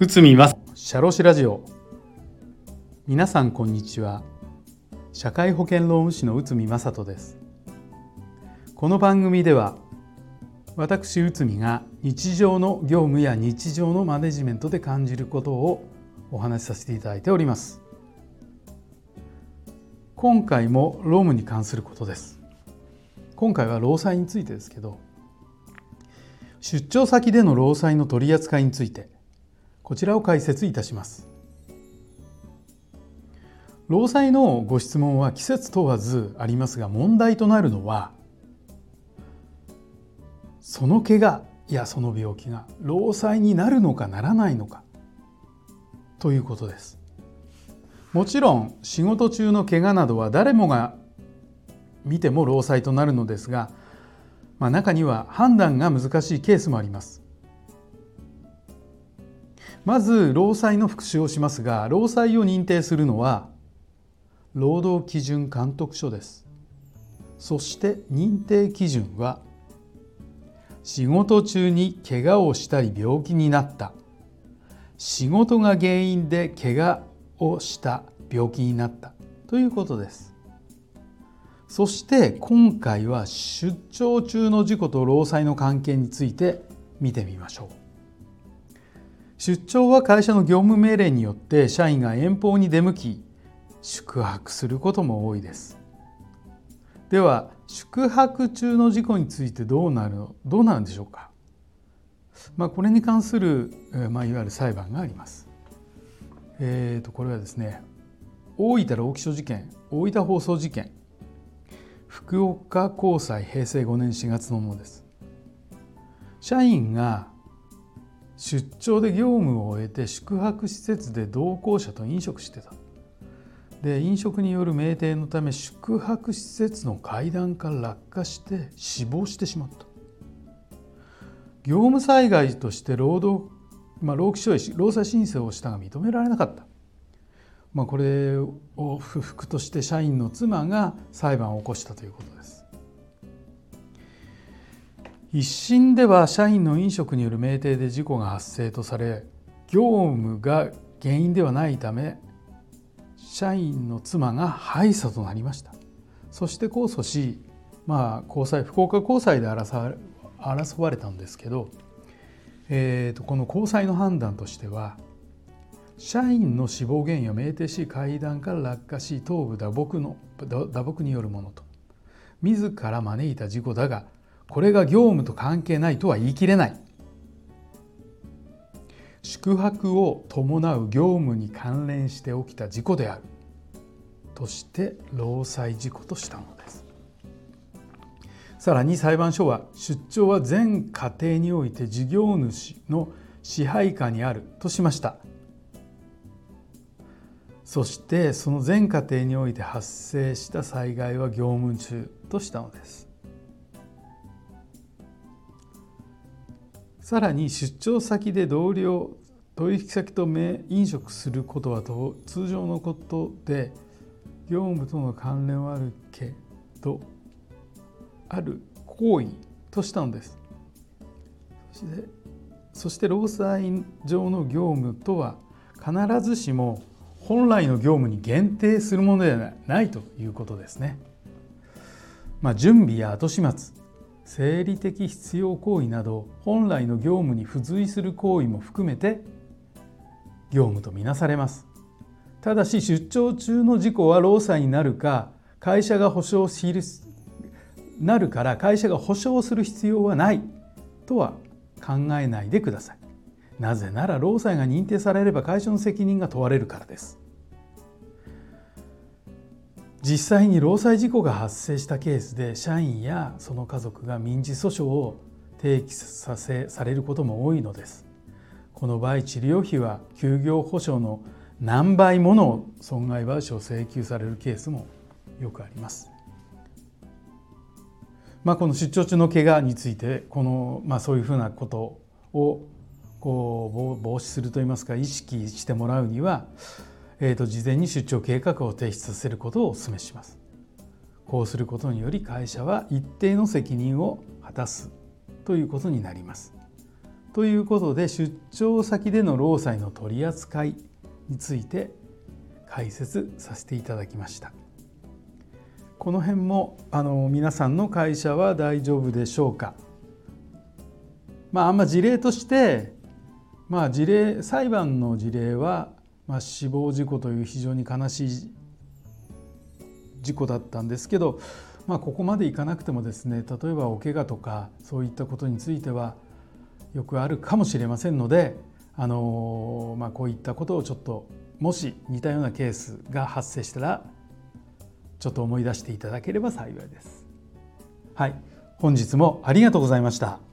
内海ますシャロシラジオ。皆さんこんにちは。社会保険労務士の内海正人です。この番組では私内海が日常の業務や日常のマネジメントで感じることをお話しさせていただいております。今回も労務に関することです。今回は労災についてですけど出張先での労災の取り扱いについてこちらを解説いたします。労災のご質問は季節問わずありますが問題となるのはその怪我やその病気が労災になるのかならないのかということです。もちろん仕事中の怪我などは誰もが見ても労災となるのですが、まあ、中には判断が難しいケースもあります。まず労災の復習をしますが労災を認定するのは労働基準監督署です。そして認定基準は仕事中に怪我をしたり病気になった。仕事が原因で怪我をした病気になったということです。そして今回は出張中の事故と労災の関係について見てみましょう。出張は会社の業務命令によって社員が遠方に出向き宿泊することも多いです。では宿泊中の事故についてどうなるどうなるんでしょうか、まあ、これに関する、まあ、いわゆる裁判があります。えー、とこれはですね大分老基署事件大分放送事件福岡高裁平成5年4月のものです。社員が出張で業務を終えて宿泊施設で同行者と飲食してた。で飲食による酩酊のため宿泊施設の階段から落下して死亡してしまった。業務災害として労働、まあ、労基署へ労災申請をしたが認められなかった、まあ、これを不服として社員の妻が裁判を起こしたということです。一審では社員の飲食による酩酊で事故が発生とされ業務が原因ではないため社員の妻が敗訴となりました。そして控訴し、まあ、高裁福岡高裁で争われたんですけど、えーと、この高裁の判断としては社員の死亡原因は酩酊し階段から落下し頭部打撲の打撲によるものと。自ら招いた事故だがこれが業務と関係ないとは言い切れない。宿泊を伴う業務に関連して起きた事故である。として労災事故としたのです。さらに裁判所は出張は全家庭において事業主の支配下にあるとしました。そしてその全家庭において発生した災害は業務中としたのです。さらに出張先で同僚取引先と飲食することは通常のことで業務との関連はあるけどある行為としたのです。そしてそして労災上の業務とは必ずしも本来の業務に限定するものではないということですね。まあ、準備や後始末生理的必要行為など本来の業務に付随する行為も含めて業務とみなされますただし出張中の事故は労災になるか会社が保証しなるから会社が保証する必要はないとは考えないでくださいなぜなら労災が認定されれば会社の責任が問われるからです実際に労災事故が発生したケースで社員やその家族が民事訴訟を提起させされることも多いのですこの場合治療費は休業保障の何倍もの損害賠償を請求されるケースもよくあります。まあ、この出張中の怪我についてこの、まあ、そういうふうなことをこう防止するといいますか意識してもらうには、えー、と事前に出張計画を提出させることをお勧めします。こうすることにより会社は一定の責任を果たすということになります。ということで出張先での労災の取り扱いについて解説させていただきました。この辺もあの皆さんの会社は大丈夫でしょうか。まああんま事例としてまあ事例裁判の事例は、まあ、死亡事故という非常に悲しい事故だったんですけど、まあ、ここまでいかなくてもですね例えばお怪我とかそういったことについてはよくあるかもしれませんのであの、まあ、こういったことをちょっともし似たようなケースが発生したらちょっと思い出していただければ幸いです。はい、本日もありがとうございました。